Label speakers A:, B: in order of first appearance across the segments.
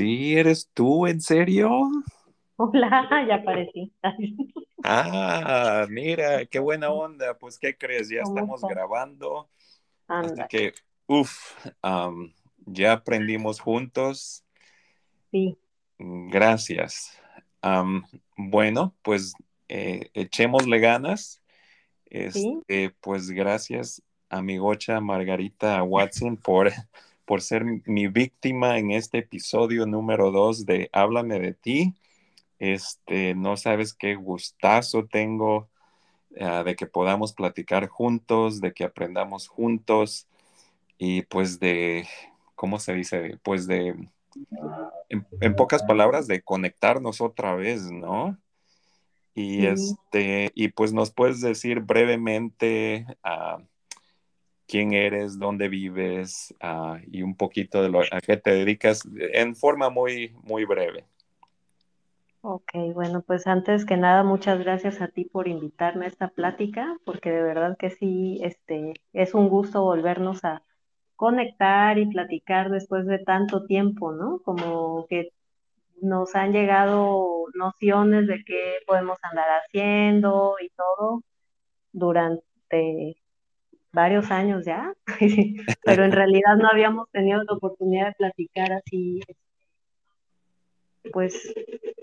A: Sí, eres tú, ¿en serio?
B: Hola, ya aparecí.
A: Ah, mira, qué buena onda. Pues, ¿qué crees? Ya estamos grabando. Así que, uff, ya aprendimos juntos.
B: Sí.
A: Gracias. bueno, pues eh, echémosle ganas. Este, Pues gracias, amigocha Margarita Watson, por por ser mi víctima en este episodio número dos de Háblame de ti. Este, no sabes qué gustazo tengo ah, de que podamos platicar juntos, de que aprendamos juntos y pues de, ¿cómo se dice? Pues de, en, pocas palabras, de conectarnos otra vez, ¿no? Y este, y pues nos puedes decir brevemente ah, quién eres, dónde vives ah, y un poquito de lo a qué te dedicas en forma muy, muy breve.
B: Ok, bueno, pues antes que nada, muchas gracias a ti por invitarme a esta plática, porque de verdad que sí, este, es un gusto volvernos a conectar y platicar después de tanto tiempo, ¿no? Como que nos han llegado nociones de qué podemos andar haciendo y todo durante varios años ya, pero en realidad no habíamos tenido la oportunidad de platicar así, pues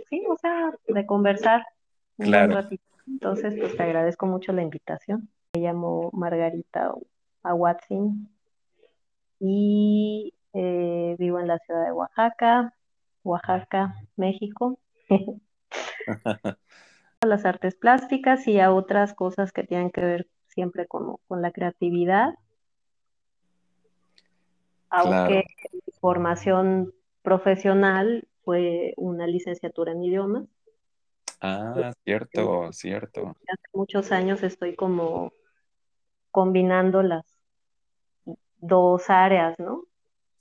B: sí, o sea, de conversar un ratito. Entonces, pues te agradezco mucho la invitación. Me llamo Margarita Aguatzin y eh, vivo en la ciudad de Oaxaca, Oaxaca, México. a las artes plásticas y a otras cosas que tienen que ver siempre con, con la creatividad. Aunque mi formación profesional fue una licenciatura en idiomas.
A: Ah, cierto, cierto.
B: Hace muchos años estoy como combinando las dos áreas, ¿no?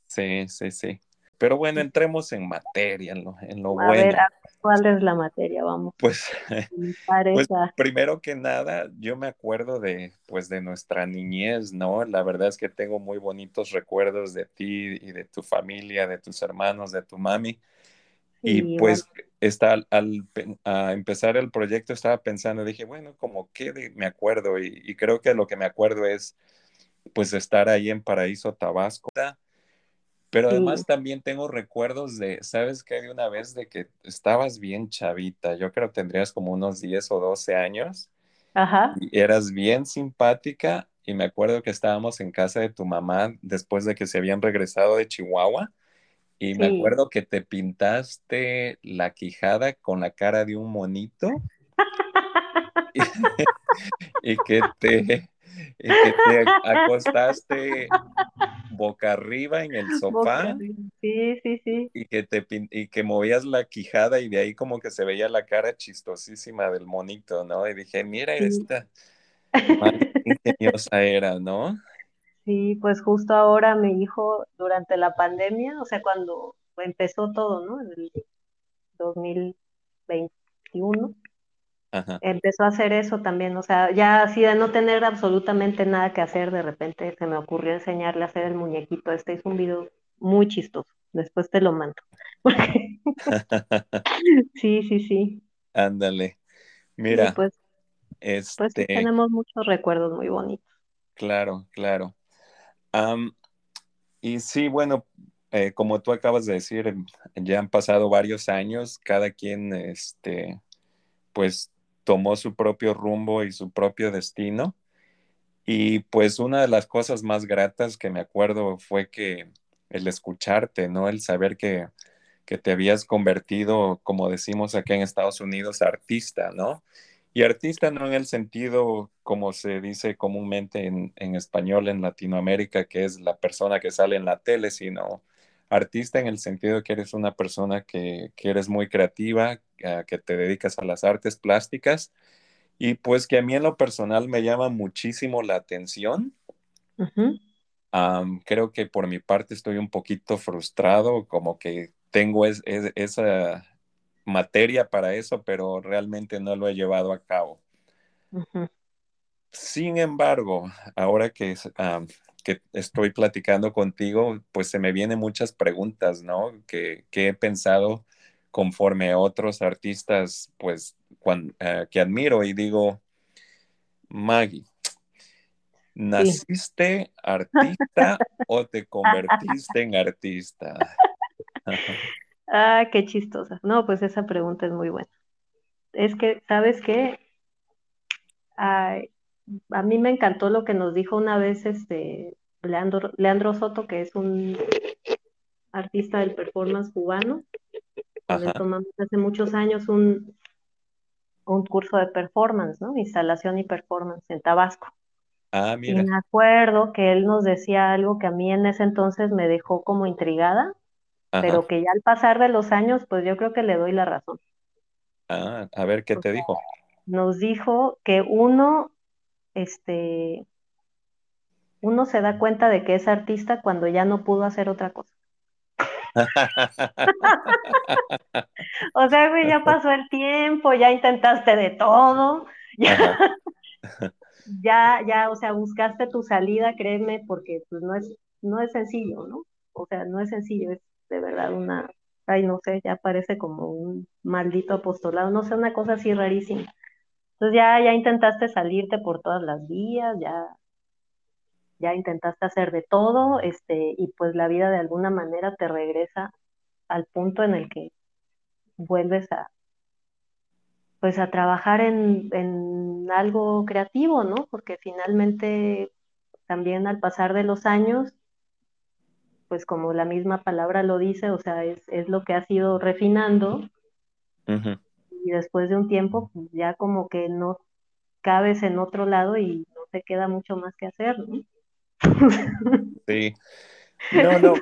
A: Sí, sí, sí. Pero bueno, entremos en materia, en lo, en lo bueno. Ver,
B: ¿cuál es la materia? Vamos.
A: Pues, pues, primero que nada, yo me acuerdo de, pues, de nuestra niñez, ¿no? La verdad es que tengo muy bonitos recuerdos de ti y de tu familia, de tus hermanos, de tu mami. y pues, está, al, empezar el proyecto estaba pensando, dije, bueno, como que me acuerdo, y, y creo que lo que me acuerdo es, pues, estar ahí en Paraíso, Tabasco pero además también tengo recuerdos de, ¿sabes qué? De una vez de que estabas bien chavita, yo creo que tendrías como unos 10 o 12 años.
B: Ajá.
A: Y eras bien simpática y me acuerdo que estábamos en casa de tu mamá después de que se habían regresado de Chihuahua y me acuerdo que te pintaste la quijada con la cara de un monito y, que te, y que te acostaste boca arriba en el sofá.
B: Sí, sí, sí.
A: Y que, te, y que movías la quijada y de ahí como que se veía la cara chistosísima del monito, ¿no? Y dije, mira esta, ingeniosa era, ¿no?
B: Sí, pues justo ahora mi hijo, durante la pandemia, o sea, cuando empezó todo, ¿no? En el 2021, empezó a hacer eso también, o sea, ya así de no tener absolutamente nada que hacer, de repente se me ocurrió enseñarle a hacer el muñequito. Este es un video muy chistoso, después te lo mando. sí, sí, sí.
A: Ándale. Mira,
B: pues, pues este... tenemos muchos recuerdos muy bonitos.
A: Claro, claro. y sí, bueno, eh, como tú acabas de decir, ya han pasado varios años, cada quien, este, pues tomó su propio rumbo y su propio destino. Y pues una de las cosas más gratas que me acuerdo fue que el escucharte, ¿no? El saber que, que te habías convertido, como decimos aquí en Estados Unidos, artista, ¿no? Y artista no en el sentido como se dice comúnmente en, en, español en Latinoamérica, que es la persona que sale en la tele, sino artista en el sentido que eres una persona que, que eres muy creativa, que te dedicas a las artes plásticas y pues que a mí en lo personal me llama muchísimo la atención. creo que por mi parte estoy un poquito frustrado, como que tengo esa materia para eso, pero realmente no lo he llevado a cabo. Sin embargo, ahora que, que estoy platicando contigo, pues se me vienen muchas preguntas, ¿no? Que, he pensado conforme a otros artistas, pues, eh, que admiro y digo, Maggie, ¿naciste artista o te convertiste en artista?
B: ah, qué chistosa. No, pues esa pregunta es muy buena. Es que, ¿sabes qué? A mí me encantó lo que nos dijo una vez este Leandro, Leandro Soto, que es un artista del performance cubano. tomamos hace muchos años un, un curso de performance, ¿no? Instalación y performance en Tabasco.
A: Ah, mira.
B: Y me acuerdo que él nos decía algo que a mí en ese entonces me dejó como intrigada, pero que ya al pasar de los años, pues yo creo que le doy la razón.
A: Ah, a ver, ¿qué te dijo?
B: Nos dijo que uno este, uno se da cuenta de que es artista cuando ya no pudo hacer otra cosa. o sea, güey, ya pasó el tiempo, ya intentaste de todo, ya, ya, ya, o sea, buscaste tu salida, créeme, porque pues no es, no es sencillo, ¿no? O sea, no es sencillo, es de verdad una, ay, no sé, ya parece como un maldito apostolado, no sé, una cosa así rarísima. Entonces ya, ya intentaste salirte por todas las vías, ya, ya intentaste hacer de todo, este, y pues la vida de alguna manera te regresa al punto en el que vuelves a, pues a trabajar en, en algo creativo, ¿no? Porque finalmente también al pasar de los años, pues como la misma palabra lo dice, o sea, es, es lo que has ido refinando y después de un tiempo pues ya como que no cabes en otro lado y no te queda mucho más que hacer, ¿no?
A: Sí. No, no.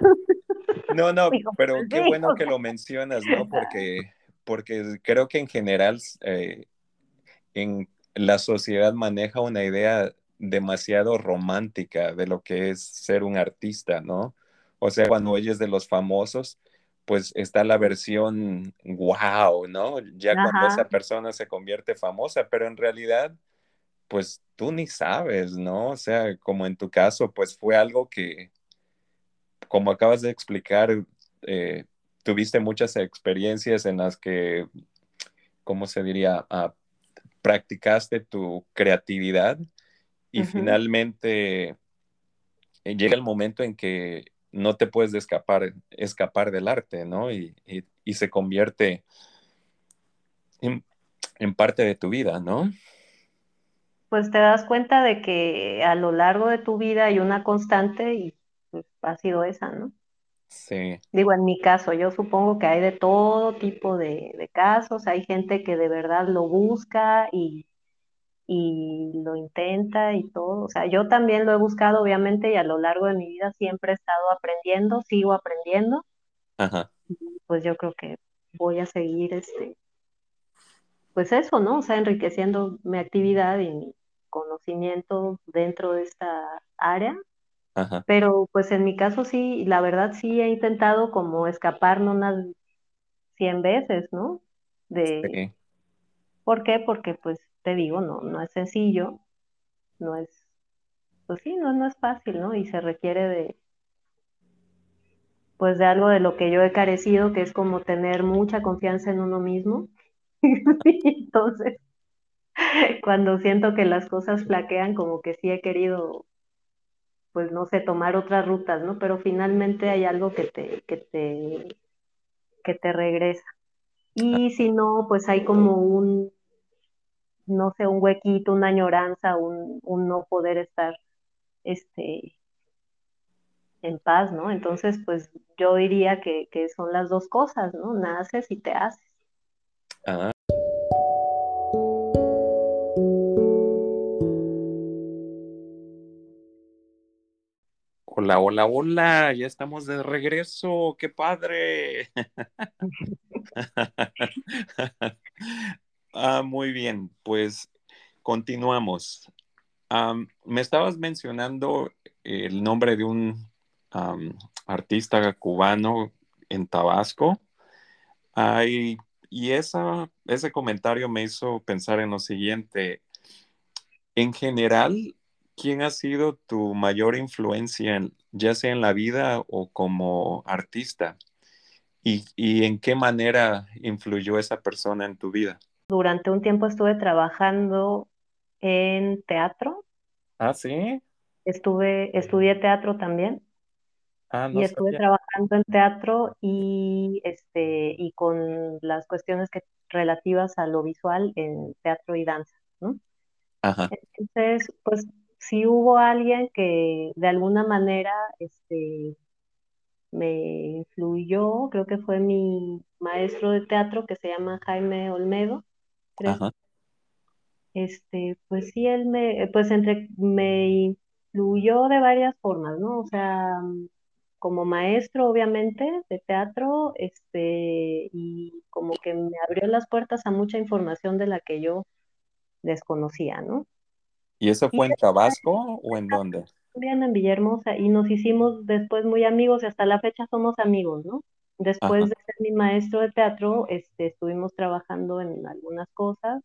A: No, no, pero qué bueno que lo mencionas, ¿no? Porque, porque creo que en general eh, en la sociedad maneja una idea demasiado romántica de lo que es ser un artista, ¿no? O sea, cuando oyes de los famosos, pues está la versión wow, ¿no? Ya cuando esa persona se convierte famosa, pero en realidad, pues tú ni sabes, ¿no? O sea, como en tu caso, pues fue algo que, como acabas de explicar, eh, tuviste muchas experiencias en las que, ¿cómo se diría? Ah, practicaste tu creatividad y finalmente eh, llega el momento en que no te puedes escapar, escapar del arte, ¿no? Y, se convierte en, parte de tu vida, ¿no?
B: Pues te das cuenta de que a lo largo de tu vida hay una constante y pues, ha sido esa, ¿no?
A: Sí.
B: Digo, en mi caso, yo supongo que hay de todo tipo de, de casos, hay gente que de verdad lo busca y y lo intenta y todo. O sea, yo también lo he buscado, obviamente, y a lo largo de mi vida siempre he estado aprendiendo, sigo aprendiendo.
A: Ajá.
B: pues yo creo que voy a seguir, este, pues eso, ¿no? O sea, enriqueciendo mi actividad y mi conocimiento dentro de esta área.
A: Ajá.
B: Pero pues en mi caso sí, la verdad sí he intentado como escaparme unas 100 veces, ¿no? De... ¿Por qué? Porque pues te digo, no, no es sencillo, no es, pues sí, no, no es fácil, ¿no? Y se requiere de, pues de algo de lo que yo he carecido, que es como tener mucha confianza en uno mismo. Entonces, cuando siento que las cosas flaquean, como que sí he querido, pues no sé, tomar otras rutas, ¿no? Pero finalmente hay algo que te, que te, que te regresa. Y si no, pues hay como un, no sé, un huequito, una añoranza, un, no poder estar este, en paz, ¿no? Entonces, pues yo diría que, son las dos cosas, ¿no? Naces y te haces.
A: Ah. Hola, hola, hola, ya estamos de regreso, qué padre. Ah, muy bien, pues continuamos. me estabas mencionando el nombre de un artista cubano en Tabasco. y esa, ese comentario me hizo pensar en lo siguiente. En general, ¿quién ha sido tu mayor influencia, ya sea en la vida o como artista? ¿Y, ¿Y, en qué manera influyó esa persona en tu vida?
B: Durante un tiempo estuve trabajando en teatro.
A: Ah, sí.
B: Estuve, estudié teatro también.
A: Ah, no
B: y estuve trabajando en teatro y este y con las cuestiones que relativas a lo visual en teatro y danza, ¿no?
A: Ajá.
B: Entonces, pues sí hubo alguien que de alguna manera este, me influyó, creo que fue mi maestro de teatro que se llama Jaime Olmedo, creo.
A: Ajá.
B: Este, pues sí, él me, pues entre, me influyó de varias formas, ¿no? O sea, como maestro, obviamente, de teatro, este, y como que me abrió las puertas a mucha información de la que yo desconocía, ¿no?
A: ¿Y eso fue en Tabasco o en dónde?
B: También en Villahermosa, y nos hicimos después muy amigos, y hasta la fecha somos amigos, ¿no? Después de ser mi maestro de teatro, este, estuvimos trabajando en algunas cosas,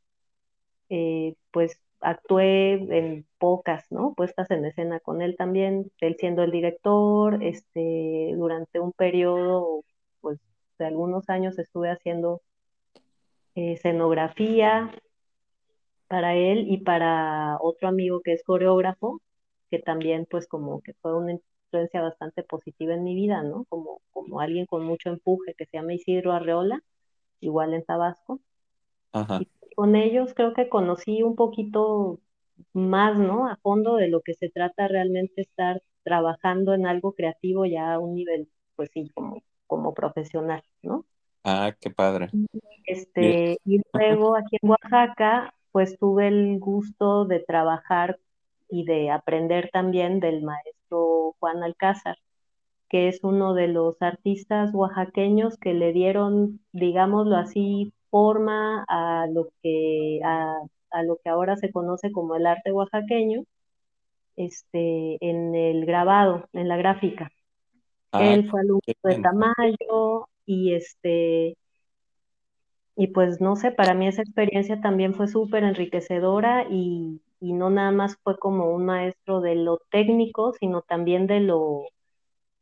B: eh, pues actué en pocas, ¿no? Puestas en escena con él también, él siendo el director, este, durante un periodo, pues, de algunos años estuve haciendo escenografía para él y para otro amigo que es coreógrafo, que también, pues, como que fue una influencia bastante positiva en mi vida, ¿no? Como, como alguien con mucho empuje que se llama Isidro Arreola, igual en Tabasco.
A: Ajá
B: con ellos creo que conocí un poquito más, ¿no? A fondo de lo que se trata realmente estar trabajando en algo creativo ya a un nivel, pues sí, como, como profesional, ¿no?
A: Ah, qué padre.
B: Este, y luego aquí en Oaxaca, pues tuve el gusto de trabajar y de aprender también del maestro Juan Alcázar, que es uno de los artistas oaxaqueños que le dieron, digámoslo así, forma a lo que, a, lo que ahora se conoce como el arte oaxaqueño, este, en el grabado, en la gráfica.
A: Ah,
B: Él fue alumno de Tamayo y este, y pues no sé, para mí esa experiencia también fue súper enriquecedora y, y no nada más fue como un maestro de lo técnico, sino también de lo,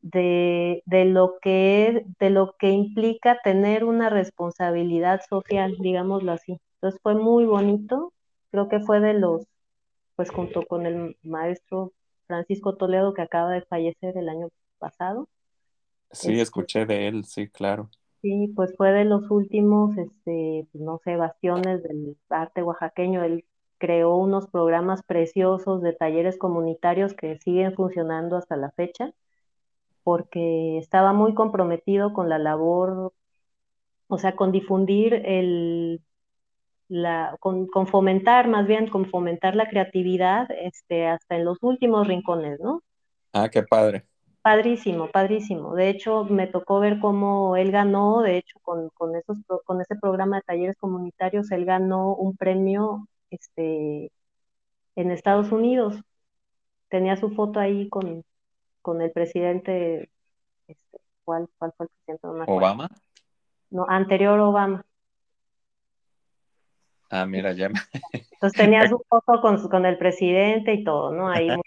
B: de, de, lo que, de lo que implica tener una responsabilidad social, digámoslo así. Entonces fue muy bonito, creo que fue de los, pues junto con el maestro Francisco Toledo que acaba de fallecer el año pasado.
A: Sí, este, escuché de él, sí, claro.
B: Sí, pues fue de los últimos, este, no sé, bastiones del arte oaxaqueño. Él creó unos programas preciosos de talleres comunitarios que siguen funcionando hasta la fecha porque estaba muy comprometido con la labor, o sea, con difundir el, la, con, fomentar, más bien, con fomentar la creatividad este, hasta en los últimos rincones, ¿no?
A: Ah, qué padre.
B: Padrísimo, padrísimo. De hecho, me tocó ver cómo él ganó, de hecho, con, con, esos, con ese programa de talleres comunitarios, él ganó un premio este, en Estados Unidos. Tenía su foto ahí con, con el presidente, este, ¿cuál, fue el presidente?
A: ¿Obama?
B: No, anterior Obama.
A: Ah, mira, ya.
B: Entonces tenía su foto con, con el presidente y todo, ¿no? Ahí muy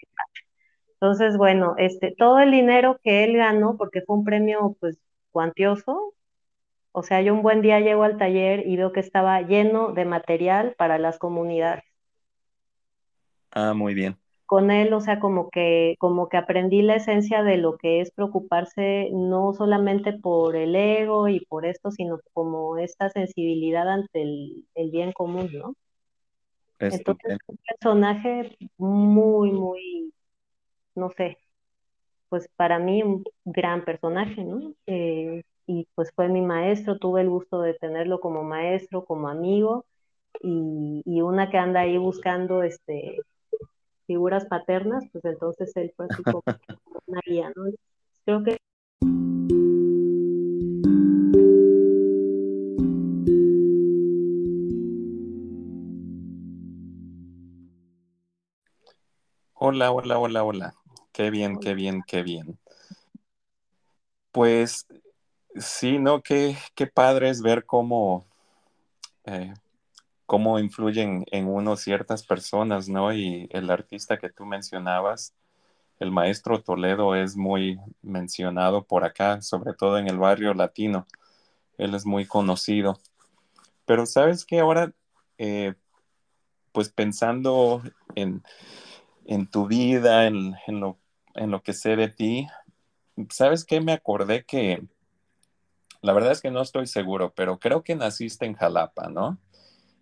B: Entonces, bueno, este, todo el dinero que él ganó, porque fue un premio, pues, cuantioso, o sea, yo un buen día llego al taller y veo que estaba lleno de material para las comunidades.
A: Ah, muy bien
B: con él, o sea, como que, como que aprendí la esencia de lo que es preocuparse no solamente por el ego y por esto, sino como esta sensibilidad ante el, bien común, ¿no? Entonces, un personaje muy, muy, no sé, pues para mí un gran personaje, ¿no? Eh, y pues fue mi maestro, tuve el gusto de tenerlo como maestro, como amigo, y, y una que anda ahí buscando este figuras paternas, pues entonces él fue así como una guía, ¿no? Creo que
A: Hola, hola, hola, hola. Qué bien, qué bien, qué bien. Pues sí, ¿no? Qué, qué padre es ver cómo, eh, cómo influyen en uno ciertas personas, ¿no? Y el artista que tú mencionabas, el maestro Toledo, es muy mencionado por acá, sobre todo en el barrio latino. Él es muy conocido. Pero sabes que ahora, eh, pues pensando en, tu vida, en, lo, en lo que sé de ti, ¿sabes qué? Me acordé que, la verdad es que no estoy seguro, pero creo que naciste en Jalapa, ¿no?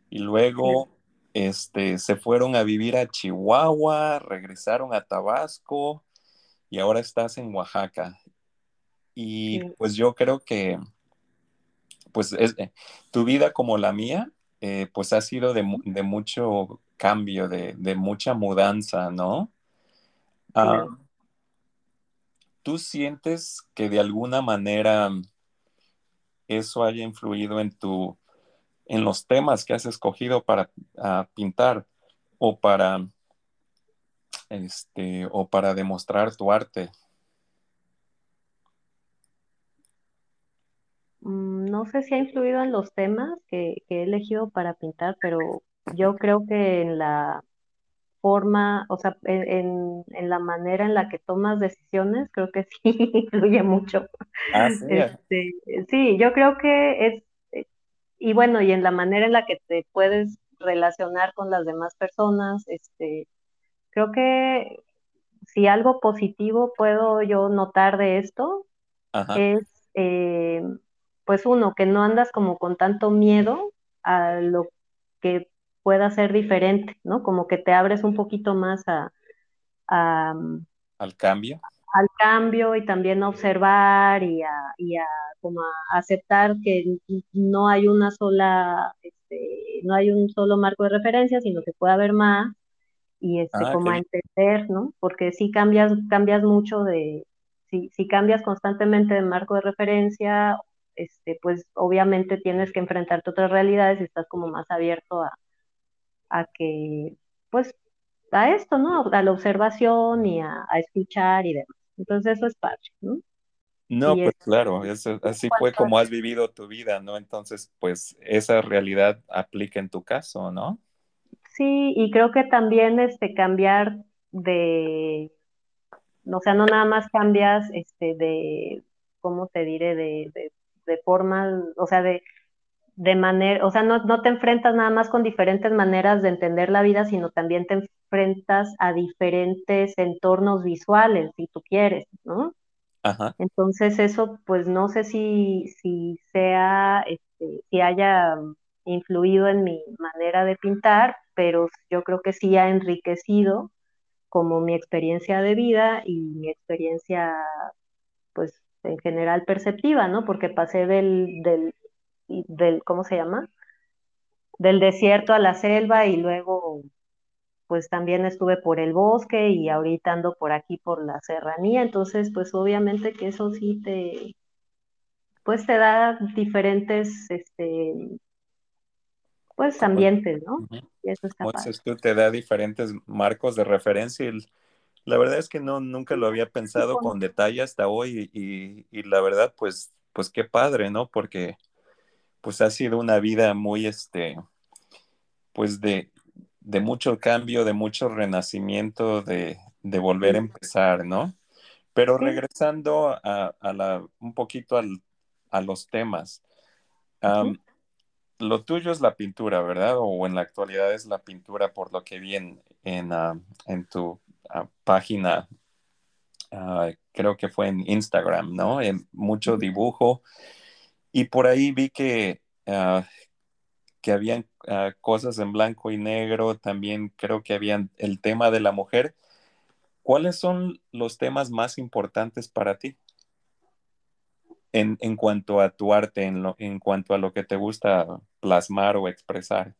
A: Y luego este, se fueron a vivir a Chihuahua, regresaron a Tabasco y ahora estás en Oaxaca. Y pues yo creo que pues es, eh, tu vida como la mía, eh, pues ha sido de, mucho cambio, de, mucha mudanza, ¿no? Ah, ¿Tú sientes que de alguna manera eso haya influido en tu, en los temas que has escogido para pintar o para, este, o para demostrar tu arte?
B: Mm, no sé si ha influido en los temas que, he elegido para pintar, pero yo creo que en la forma, o sea, en, la manera en la que tomas decisiones, creo que sí influye mucho.
A: Ah, sí.
B: Este, sí, yo creo que es, eh, y bueno, y en la manera en la que te puedes relacionar con las demás personas, este, creo que si algo positivo puedo yo notar de esto, es eh, pues uno, que no andas como con tanto miedo a lo que pueda ser diferente, ¿no? Como que te abres un poquito más a...
A: al cambio.
B: Al cambio y también a observar y a, y a como a aceptar que no hay una sola, este, no hay un solo marco de referencia, sino que puede haber más y este, ah, como a entender, ¿no? Porque si cambias, cambias mucho de, si, si cambias constantemente de marco de referencia este, pues obviamente tienes que enfrentarte a otras realidades y estás como más abierto a, a que, pues, a esto, ¿no? A la observación y a, escuchar y demás. Entonces eso es padre, ¿no?
A: No, pues claro, así fue como has vivido tu vida, ¿no? Entonces, pues esa realidad aplica en tu caso, ¿no?
B: Sí, y creo que también este cambiar de, o sea, no nada más cambias este de, ¿cómo te diré? de de forma, o sea, de, de manera, o sea, no, no, te enfrentas nada más con diferentes maneras de entender la vida, sino también te enfrentas a diferentes entornos visuales, si tú quieres, ¿no?
A: Ajá.
B: Entonces eso, pues no sé si, si sea, este, si haya influido en mi manera de pintar, pero yo creo que sí ha enriquecido como mi experiencia de vida y mi experiencia, pues, en general perceptiva, ¿no? Porque pasé del, del, del, ¿cómo se llama? Del desierto a la selva y luego pues también estuve por el bosque y ahorita ando por aquí por la serranía, entonces pues obviamente que eso sí te, pues te da diferentes, este, pues ambientes, ¿no? Y eso está
A: Entonces tú te da diferentes marcos de referencia y la verdad es que no, nunca lo había pensado con detalle hasta hoy y, la verdad, pues, pues qué padre, ¿no? Porque pues ha sido una vida muy, este, pues de, de mucho cambio, de mucho renacimiento, de, volver a empezar, ¿no? Pero regresando a, la, un poquito a los temas, lo tuyo es la pintura, ¿verdad? O en la actualidad es la pintura por lo que vi en, en, ah, en tu página, ah, creo que fue en Instagram, ¿no? En mucho dibujo. Y por ahí vi que, uh, que habían ah, cosas en blanco y negro, también creo que habían el tema de la mujer. ¿Cuáles son los temas más importantes para ti? En, en cuanto a tu arte, en, lo, en cuanto a lo que te gusta plasmar o expresar.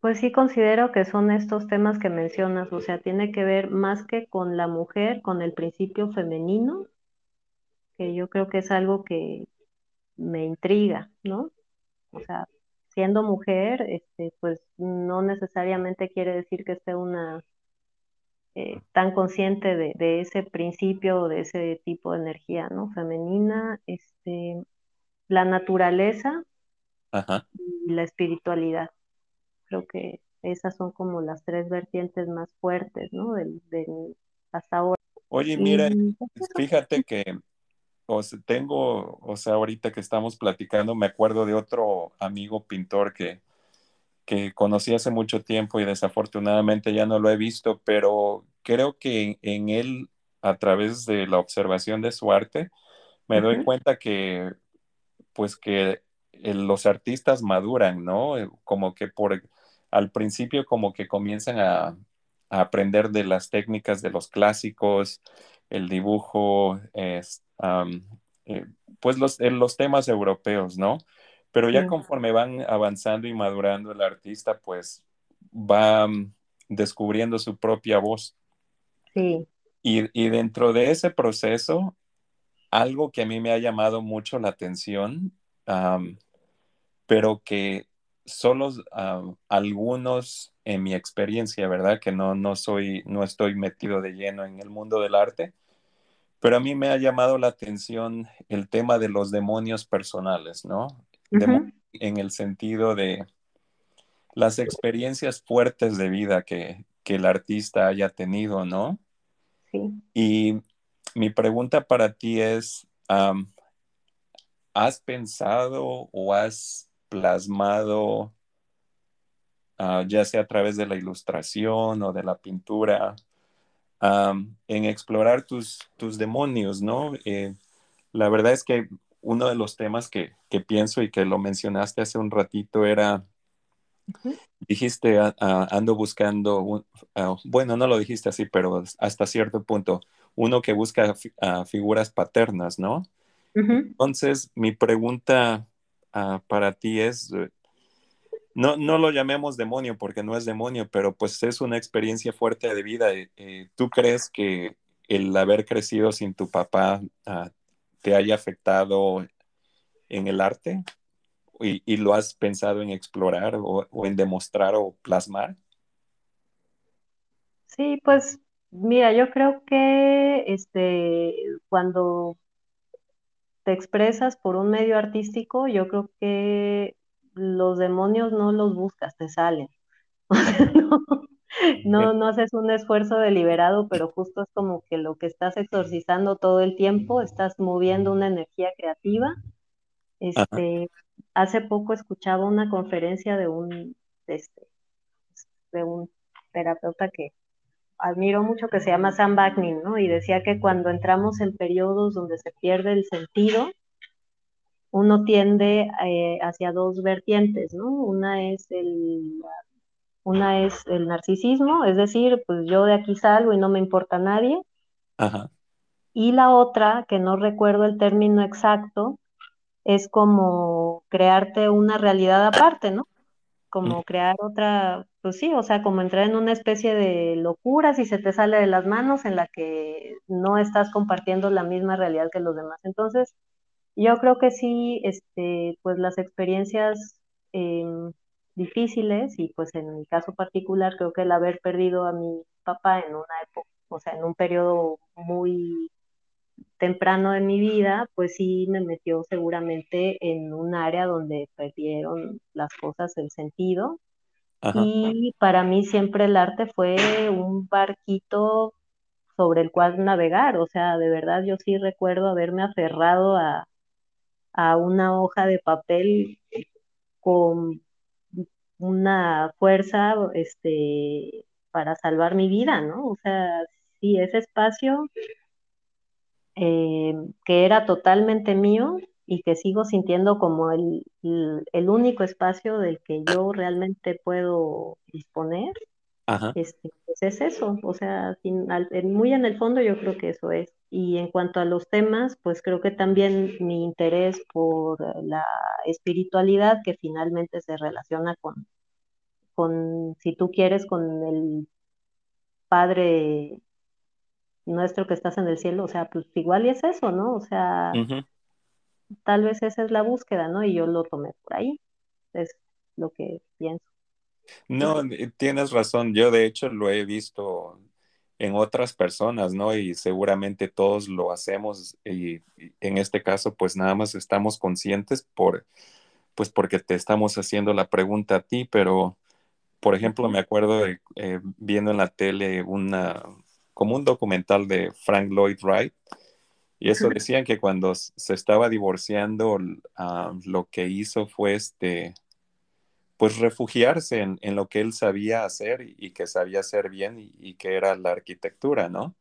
B: Pues sí considero que son estos temas que mencionas, o sea, tiene que ver más que con la mujer, con el principio femenino, que yo creo que es algo que me intriga, ¿no? O sea, siendo mujer, este, pues no necesariamente quiere decir que esté una eh, tan consciente de, de, ese principio, de ese tipo de energía, ¿no? Femenina, este, la naturaleza, y la espiritualidad. Creo que esas son como las tres vertientes más fuertes, ¿no? Del, hasta ahora.
A: Oye, mira, fíjate que o tengo, o sea, ahorita que estamos platicando, me acuerdo de otro amigo pintor que, que conocí hace mucho tiempo y desafortunadamente ya no lo he visto, pero creo que en, él, a través de la observación de su arte, me doy cuenta que, pues que los artistas maduran, ¿no? Como que por, al principio como que comienzan a, a aprender de las técnicas de los clásicos, el dibujo, eh, pues los, los temas europeos, ¿no? Pero ya conforme van avanzando y madurando el artista, pues va mm, descubriendo su propia voz.
B: Sí.
A: Y, dentro de ese proceso, algo que a mí me ha llamado mucho la atención, pero que solo algunos en mi experiencia, ¿verdad? Que no, no soy, no estoy metido de lleno en el mundo del arte, pero a mí me ha llamado la atención el tema de los demonios personales, ¿no? en el sentido de las experiencias fuertes de vida que, el artista haya tenido, ¿no?
B: Sí.
A: Y mi pregunta para ti es, ¿has pensado o has plasmado, ah, ya sea a través de la ilustración o de la pintura, en explorar tus, tus demonios, ¿no? Eh, la verdad es que uno de los temas que, pienso y que lo mencionaste hace un ratito era, dijiste, ando buscando, ah, bueno, no lo dijiste así, pero hasta cierto punto, uno que busca figuras paternas, ¿no? Entonces, mi pregunta ah, para ti es, no, no lo llamemos demonio porque no es demonio, pero pues es una experiencia fuerte de vida. Eh, eh, ¿Tú crees que el haber crecido sin tu papá ah, te haya afectado en el arte? ¿Y, lo has pensado en explorar o, o, en demostrar o plasmar?
B: Sí, pues mira, yo creo que este, cuando te expresas por un medio artístico, yo creo que los demonios no los buscas, te salen. no, no, haces un esfuerzo deliberado, pero justo es como que lo que estás exorcizando todo el tiempo, estás moviendo una energía creativa. Este, hace poco escuchaba una conferencia de un, este, de un terapeuta que admiro mucho que se llama Sam Backnin, ¿no? Y decía que cuando entramos en periodos donde se pierde el sentido, uno tiende eh, hacia dos vertientes, ¿no? Una es el una es el narcisismo, es decir, pues yo de aquí salgo y no me importa nadie.
A: Ajá.
B: Y la otra, que no recuerdo el término exacto, es como crearte una realidad aparte, ¿no? Como crear otra, pues sí, o sea, como entrar en una especie de locura si se te sale de las manos en la que no estás compartiendo la misma realidad que los demás. Entonces, yo creo que sí, este, pues las experiencias em, difíciles y pues en mi caso particular creo que el haber perdido a mi papá en una época, o sea, en un periodo muy temprano de mi vida, pues sí me metió seguramente en un área donde perdieron las cosas el sentido. Y para mí siempre el arte fue un barquito sobre el cual navegar, o sea, de verdad yo sí recuerdo haberme aferrado a, a una hoja de papel con una fuerza este, para salvar mi vida, ¿no? O sea, sí, ese espacio eh, que era totalmente mío y que sigo sintiendo como el, el, único espacio del que yo realmente puedo disponer, este, pues es eso, o sea, muy en el fondo yo creo que eso es. Y en cuanto a los temas, pues creo que también mi interés por la espiritualidad, que finalmente se relaciona con, con si tú quieres, con el Padre nuestro que estás en el cielo, o sea, pues igual y es eso, ¿no? O sea, tal vez esa es la búsqueda, ¿no? Y yo lo tomé por ahí, es lo que pienso.
A: No, tienes razón, yo de hecho lo he visto en otras personas, ¿no? Y seguramente todos lo hacemos y, en este caso pues nada más estamos conscientes por, pues porque te estamos haciendo la pregunta a ti, pero por ejemplo, me acuerdo de eh, viendo en la tele una, como un documental de Frank Lloyd Wright, y eso decían que cuando se estaba divorciando, ah, lo que hizo fue este, pues refugiarse en, lo que él sabía hacer y, que sabía hacer bien y, que era la arquitectura, ¿no?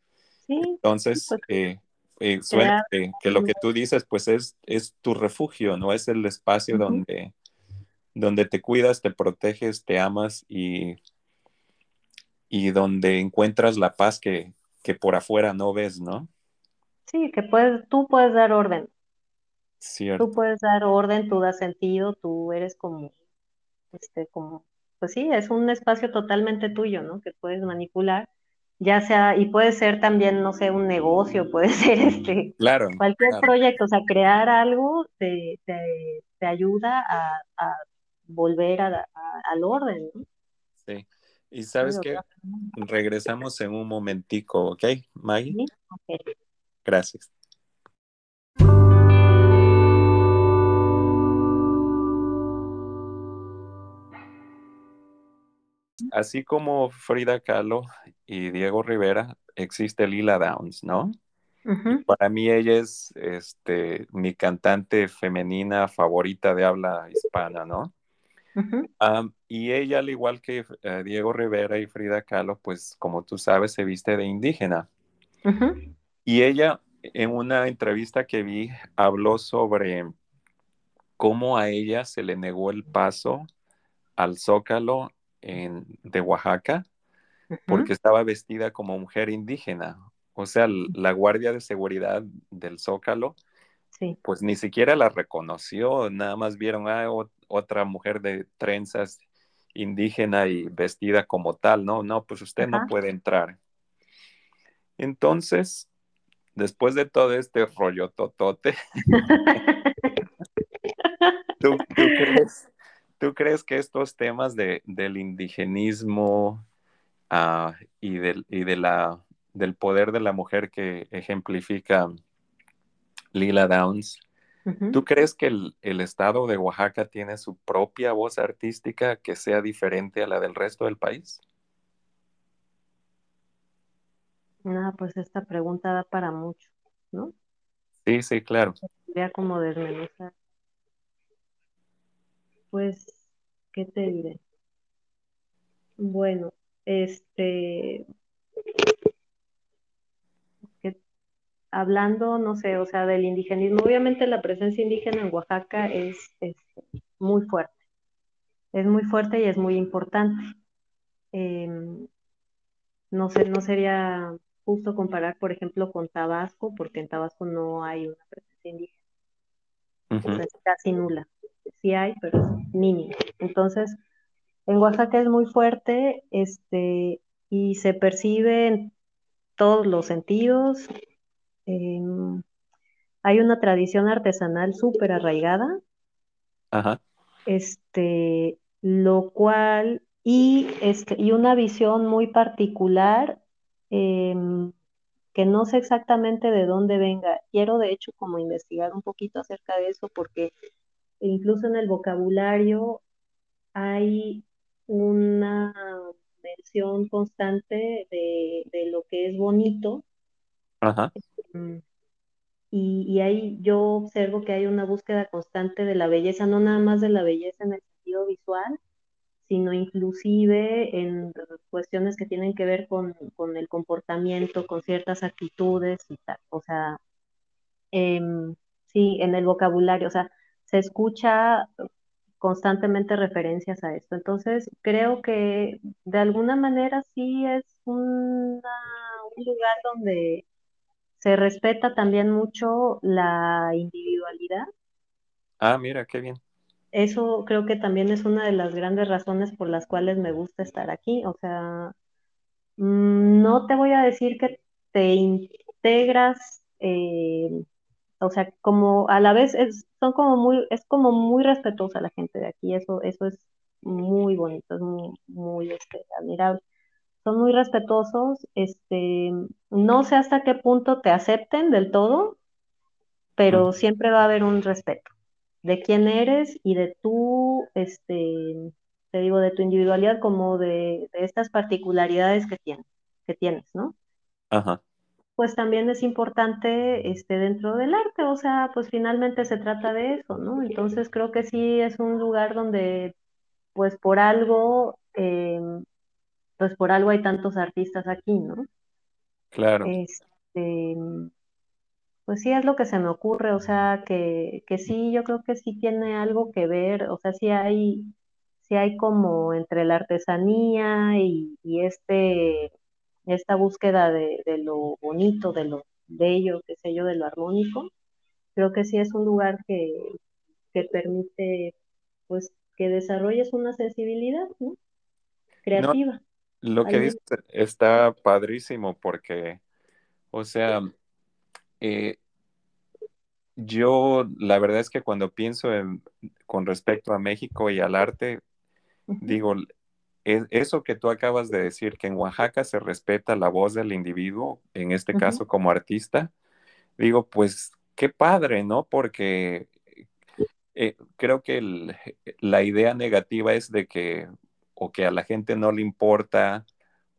B: Sí.
A: Entonces,
B: pues,
A: eh, eh, suena que, lo que tú dices, pues es, es tu refugio, ¿no? Es el espacio donde, donde te cuidas, te proteges, te amas y, y donde encuentras la paz que, que por afuera no ves, ¿no?
B: Sí, que puedes, tú puedes dar orden.
A: Cierto.
B: Tú puedes dar orden, tú das sentido, tú eres como, este, como, pues sí, es un espacio totalmente tuyo, ¿no? Que puedes manipular, ya sea, y puede ser también, no sé, un negocio, puede ser este,
A: claro,
B: cualquier proyecto, o sea, crear algo te, te, te ayuda a, a volver a, al orden, ¿no?
A: Sí. Y sabes que regresamos en un momentico, ¿ok, Maggie?
B: Sí, ok.
A: Gracias. Así como Frida Kahlo y Diego Rivera, existe Lila Downs, ¿no? Para mí ella es este, mi cantante femenina favorita de habla hispana, ¿no? y ella, al igual que eh, Diego Rivera y Frida Kahlo, pues como tú sabes, se viste de indígena. Y ella, en una entrevista que vi, habló sobre cómo a ella se le negó el paso al Zócalo en, de Oaxaca porque estaba vestida como mujer indígena. O sea, la guardia de seguridad del Zócalo, pues ni siquiera la reconoció, nada más vieron a ah, otra mujer de trenzas indígena y vestida como tal, no, no, pues usted no puede entrar. Entonces, después de todo este rollo totote, ¿tú, crees, que estos temas de, del indigenismo ah, y, del, y de la, del poder de la mujer que ejemplifica Lila Downs, ¿tú crees que el, el, estado de Oaxaca tiene su propia voz artística que sea diferente a la del resto del país?
B: Nada, pues esta pregunta da para mucho, ¿no?
A: Sí, sí, claro.
B: Sería como desmenuzar. Pues, ¿qué te diré? Bueno, este, hablando, no sé, o sea, del indigenismo, obviamente la presencia indígena en Oaxaca es, es muy fuerte, es muy fuerte y es muy importante. Em, no sé, no sería justo comparar, por ejemplo, con Tabasco, porque en Tabasco no hay una presencia indígena. O sea, es casi nula. Sí hay, pero es mínima. Entonces, en Oaxaca es muy fuerte, este, y se percibe en todos los sentidos. Em, hay una tradición artesanal súper arraigada.
A: Ajá.
B: Este, lo cual, y, este, y una visión muy particular Em, que no sé exactamente de dónde venga. Quiero de hecho como investigar un poquito acerca de eso porque incluso en el vocabulario hay una mención constante de, lo que es bonito. Em, y, y, ahí yo observo que hay una búsqueda constante de la belleza, no nada más de la belleza en el sentido visual, sino inclusive en cuestiones que tienen que ver con, el comportamiento, con ciertas actitudes y tal. O sea, em, sí, en el vocabulario, o sea, se escucha constantemente referencias a esto. Entonces, creo que de alguna manera sí es un lugar donde se respeta también mucho la individualidad.
A: Ah, mira, qué bien
B: eso creo que también es una de las grandes razones por las cuales me gusta estar aquí. O sea, mm, no te voy a decir que te integras, eh, o sea, como a la vez es, son como muy, es como muy respetuosa la gente de aquí. Eso, eso es muy bonito, es muy, este, admirable. Son muy respetuosos, este, no sé hasta qué punto te acepten del todo, pero siempre va a haber un respeto. de quién eres y de tu, este, te digo, de tu individualidad como de, estas particularidades que tienes, que tienes, ¿no?
A: Ajá.
B: Pues también es importante este, dentro del arte, o sea, pues finalmente se trata de eso, ¿no? Entonces creo que sí es un lugar donde, pues por algo, eh, pues por algo hay tantos artistas aquí, ¿no?
A: Claro.
B: Este, pues sí, es lo que se me ocurre, o sea, que, que sí, yo creo que sí tiene algo que ver, o sea, sí hay, sí hay como entre la artesanía y, y este, esta búsqueda de, de, lo bonito, de lo bello, qué sé yo, de lo armónico, creo que sí es un lugar que, que permite, pues, que desarrolles una sensibilidad, ¿no? Creativa.
A: lo que dices está padrísimo porque, o sea, eh, yo, la verdad es que cuando pienso en, con respecto a México y al arte, digo, eso que tú acabas de decir, que en Oaxaca se respeta la voz del individuo, en este caso como artista, digo, pues qué padre, ¿no? Porque eh, creo que la idea negativa es de que, o que a la gente no le importa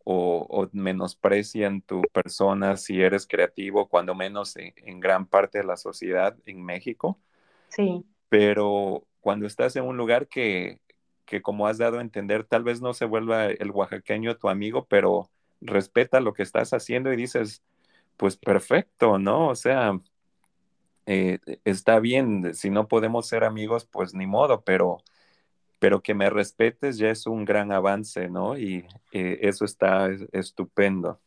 A: o, menosprecian tu persona si eres creativo, cuando menos en, gran parte de la sociedad en México.
B: Sí.
A: Pero cuando estás en un lugar que, que, como has dado a entender, tal vez no se vuelva el oaxaqueño tu amigo, pero respeta lo que estás haciendo y dices, pues perfecto, ¿no? O sea, eh, está bien, si no podemos ser amigos, pues ni modo, pero pero que me respetes ya es un gran avance, ¿no? Y eh, eso está estupendo.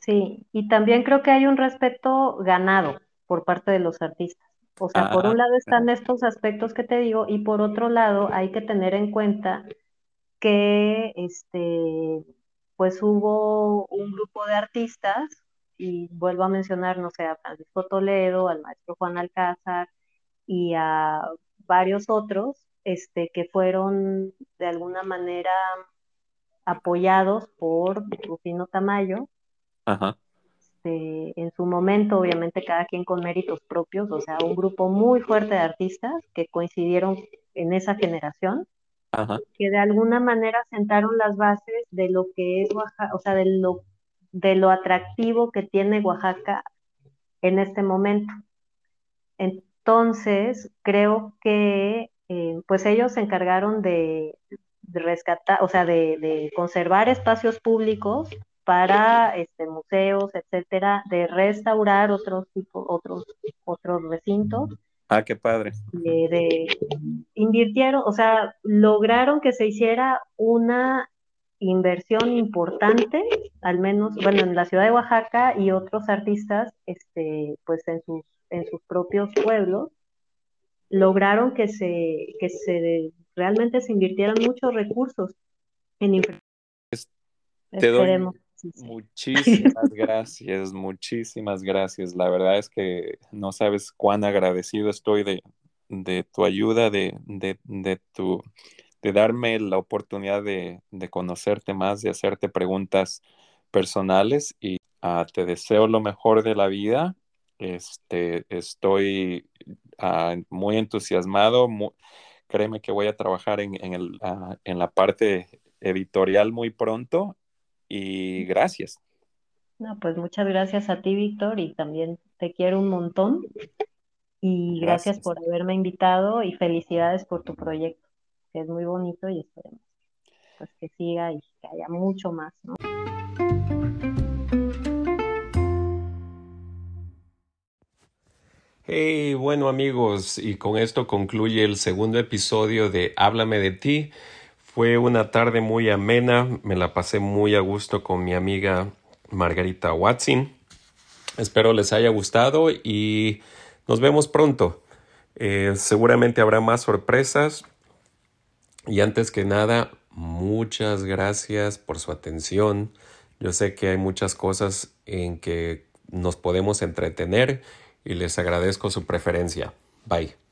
B: Sí, y también creo que hay un respeto ganado por parte de los artistas. O sea, por un ah, lado están estos aspectos que te digo y por otro lado hay que tener en cuenta que este pues hubo un grupo de artistas y vuelvo a mencionar, no sé, a Francisco Toledo, al maestro Juan Alcázar y a varios otros este, que fueron de alguna manera apoyados por Rufino Tamayo. Este, en su momento, obviamente, cada quien con méritos propios, o sea, un grupo muy fuerte de artistas que coincidieron en esa generación, que de alguna manera sentaron las bases de lo que es Oaxaca, o sea, de lo, de lo atractivo que tiene Oaxaca en este momento. Entonces, creo que eh, pues ellos se encargaron de, rescatar, o sea, de, conservar espacios públicos para este, museos, etcétera, de restaurar otros tipos, otros, otros recintos.
A: Ah, qué padre.
B: De, invirtieron, o sea, lograron que se hiciera una inversión importante, al menos, bueno, en la ciudad de Oaxaca y otros artistas, este, pues en sus, en sus propios pueblos, lograron que se, que se realmente se invirtieran muchos recursos en
A: Te doy muchísimas gracias, muchísimas gracias. La verdad es que no sabes cuán agradecido estoy de, de tu ayuda, de, de, de, tu, de darme la oportunidad de, conocerte más, de hacerte preguntas personales y ah, te deseo lo mejor de la vida. Este, estoy Ah, muy entusiasmado. créeme que voy a trabajar en, el, ah, en la parte editorial muy pronto y gracias.
B: No, pues muchas gracias a ti, Víctor, y también te quiero un montón. Y gracias, por haberme invitado y felicidades por tu proyecto, que es muy bonito y esperemos pues, que siga y que haya mucho más, ¿no?
C: Hey, bueno amigos, y con esto concluye el segundo episodio de Háblame de ti. Fue una tarde muy amena, me la pasé muy a gusto con mi amiga Margarita Watson. Espero les haya gustado y nos vemos pronto. Eh, seguramente habrá más sorpresas. Y antes que nada, muchas gracias por su atención. Yo sé que hay muchas cosas en que nos podemos entretener y les agradezco su preferencia. Bye.